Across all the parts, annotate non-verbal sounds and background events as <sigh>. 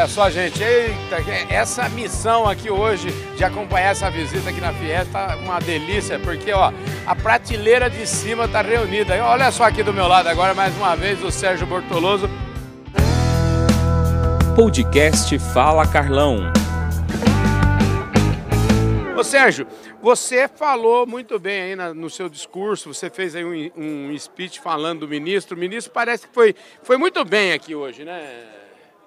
Olha só, gente, eita, essa missão aqui hoje de acompanhar essa visita aqui na Fiesta tá uma delícia, porque ó, a prateleira de cima tá reunida. Olha só aqui do meu lado agora mais uma vez o Sérgio Bortoloso. Podcast Fala Carlão. Ô Sérgio, você falou muito bem aí na, no seu discurso, você fez aí um, um speech falando do ministro. O ministro parece que foi, foi muito bem aqui hoje, né?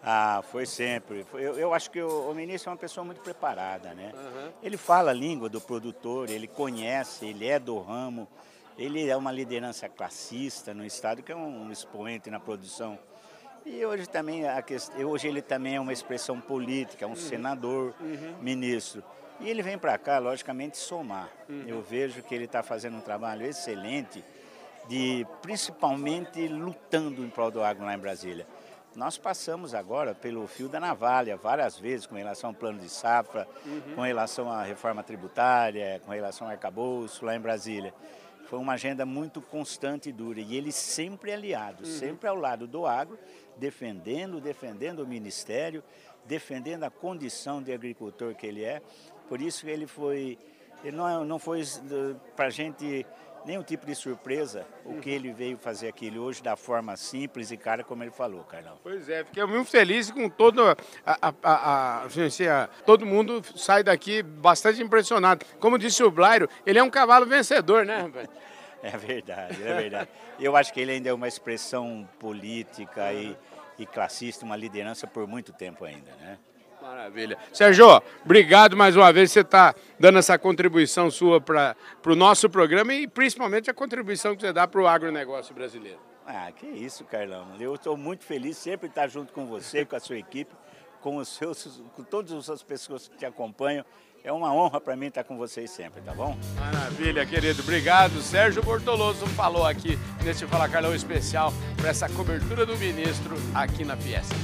Ah, foi sempre. Eu, eu acho que o, o, ministro é uma pessoa muito preparada, né? Uhum. Ele fala a língua do produtor, ele conhece, ele é do ramo, ele é uma liderança classista no Estado, que é um, um expoente na produção. E hoje também, a questão, hoje ele também é uma expressão política, um uhum. senador, uhum. ministro. E ele vem para cá, logicamente, somar. Uhum. Eu vejo que ele está fazendo um trabalho excelente, de principalmente lutando em prol do agro lá em Brasília. Nós passamos agora pelo fio da navalha várias vezes com relação ao plano de safra, uhum. com relação à reforma tributária, com relação ao arcabouço lá em Brasília. Foi uma agenda muito constante e dura e ele sempre aliado, uhum. sempre ao lado do agro, defendendo, defendendo o ministério, defendendo a condição de agricultor que ele é. Por isso que ele foi, ele não, não foi para a gente nenhum tipo de surpresa o que ele veio fazer aquilo hoje da forma simples e cara como ele falou, Carlão. Pois é, fiquei muito feliz com todo a, a, a, a, todo mundo sai daqui bastante impressionado. Como disse o Blairo, ele é um cavalo vencedor, né, <laughs> É verdade, é verdade. Eu acho que ele ainda é uma expressão política e, e classista, uma liderança por muito tempo ainda, né? Maravilha. Sérgio, obrigado mais uma vez. Você está dando essa contribuição sua para o nosso programa e principalmente a contribuição que você dá para o agronegócio brasileiro. Ah, que isso, Carlão. Eu estou muito feliz sempre estar junto com você, com a sua equipe, com, os seus, com todas as pessoas que te acompanham. É uma honra para mim estar com vocês sempre, tá bom? Maravilha, querido. Obrigado. Sérgio Bortoloso falou aqui nesse Fala Carlão especial para essa cobertura do ministro aqui na Fiesta.